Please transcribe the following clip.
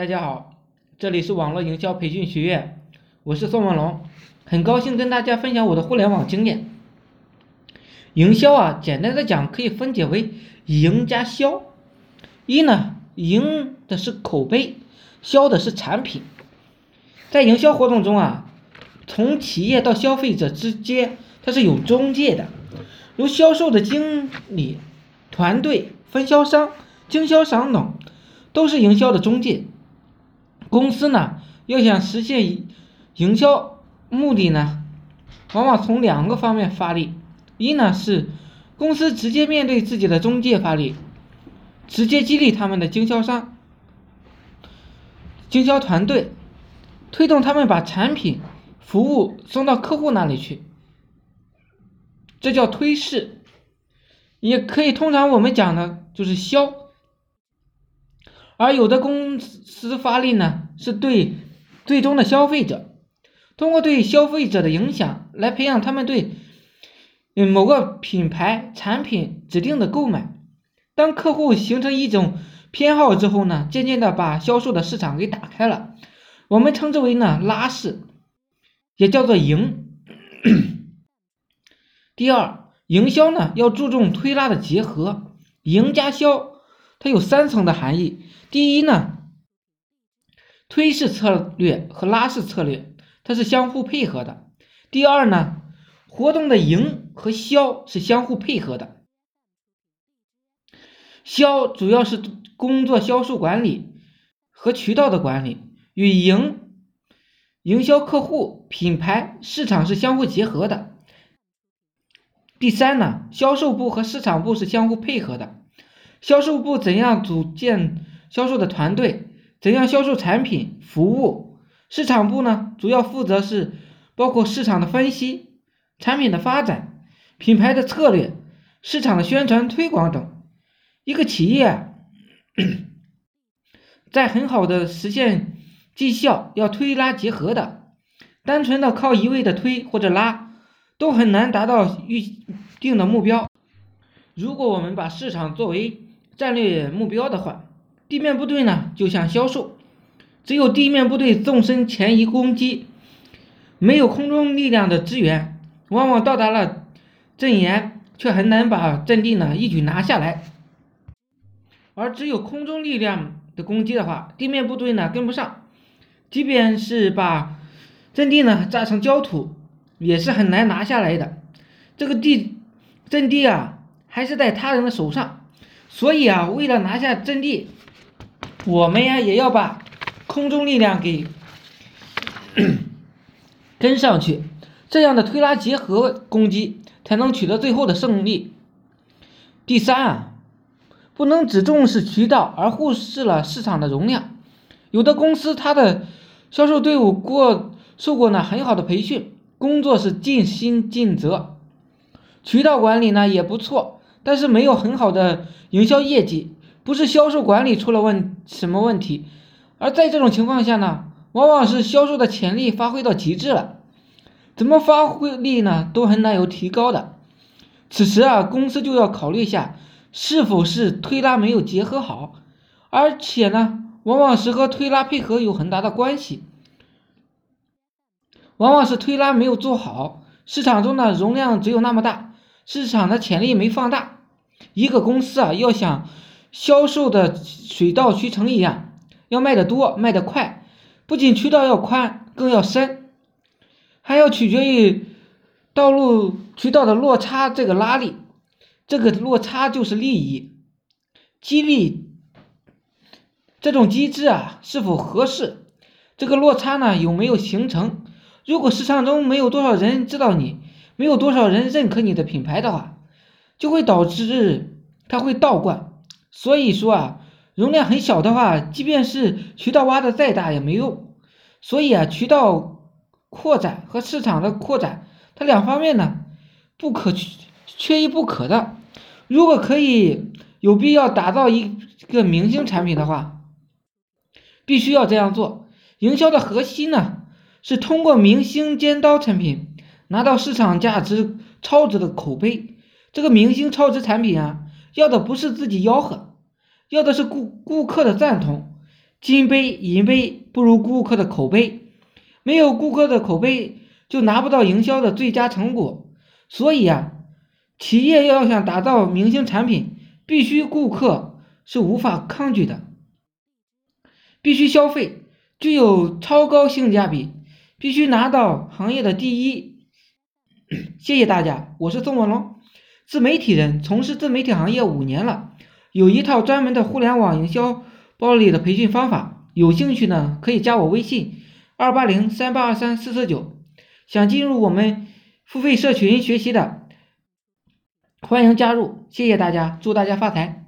大家好，这里是网络营销培训学院，我是宋文龙，很高兴跟大家分享我的互联网经验。营销啊，简单的讲可以分解为营加销。一呢，营的是口碑，销的是产品。在营销活动中啊，从企业到消费者之间，它是有中介的，如销售的经理、团队、分销商、经销商等，都是营销的中介。公司呢，要想实现营销目的呢，往往从两个方面发力。一呢是公司直接面对自己的中介发力，直接激励他们的经销商、经销团队，推动他们把产品、服务送到客户那里去，这叫推市。也可以通常我们讲的就是销。而有的公司发力呢，是对最终的消费者，通过对消费者的影响来培养他们对嗯某个品牌产品指定的购买。当客户形成一种偏好之后呢，渐渐的把销售的市场给打开了，我们称之为呢拉市，也叫做营。第二，营销呢要注重推拉的结合，营加销，它有三层的含义。第一呢，推式策略和拉式策略它是相互配合的。第二呢，活动的营和销是相互配合的。销主要是工作销售管理和渠道的管理，与营营销客户、品牌、市场是相互结合的。第三呢，销售部和市场部是相互配合的。销售部怎样组建？销售的团队怎样销售产品服务？市场部呢，主要负责是包括市场的分析、产品的发展、品牌的策略、市场的宣传推广等。一个企业 在很好的实现绩效，要推拉结合的，单纯的靠一味的推或者拉，都很难达到预定的目标。如果我们把市场作为战略目标的话，地面部队呢，就像销售，只有地面部队纵深前移攻击，没有空中力量的支援，往往到达了阵沿，却很难把阵地呢一举拿下来。而只有空中力量的攻击的话，地面部队呢跟不上，即便是把阵地呢炸成焦土，也是很难拿下来的。这个地阵地啊，还是在他人的手上，所以啊，为了拿下阵地。我们呀也要把空中力量给 跟上去，这样的推拉结合攻击才能取得最后的胜利。第三啊，不能只重视渠道而忽视了市场的容量。有的公司它的销售队伍过受过呢很好的培训，工作是尽心尽责，渠道管理呢也不错，但是没有很好的营销业绩。不是销售管理出了问什么问题，而在这种情况下呢，往往是销售的潜力发挥到极致了，怎么发挥力呢，都很难有提高的。此时啊，公司就要考虑一下，是否是推拉没有结合好，而且呢，往往是和推拉配合有很大的关系，往往是推拉没有做好，市场中的容量只有那么大，市场的潜力没放大。一个公司啊，要想销售的水到渠成一样，要卖得多，卖得快，不仅渠道要宽，更要深，还要取决于道路渠道的落差这个拉力，这个落差就是利益，激励这种机制啊是否合适？这个落差呢有没有形成？如果市场中没有多少人知道你，没有多少人认可你的品牌的话，就会导致它会倒灌。所以说啊，容量很小的话，即便是渠道挖的再大也没用。所以啊，渠道扩展和市场的扩展，它两方面呢不可缺一不可的。如果可以有必要打造一个明星产品的话，必须要这样做。营销的核心呢是通过明星尖刀产品拿到市场价值超值的口碑。这个明星超值产品啊。要的不是自己吆喝，要的是顾顾客的赞同，金杯银杯不如顾客的口碑，没有顾客的口碑，就拿不到营销的最佳成果。所以啊，企业要想打造明星产品，必须顾客是无法抗拒的，必须消费，具有超高性价比，必须拿到行业的第一。谢谢大家，我是宋文龙，自媒体人，从事自媒体行业五年了，有一套专门的互联网营销。包里的培训方法，有兴趣呢可以加我微信二八零三八二三四四九，想进入我们付费社群学习的，欢迎加入，谢谢大家，祝大家发财。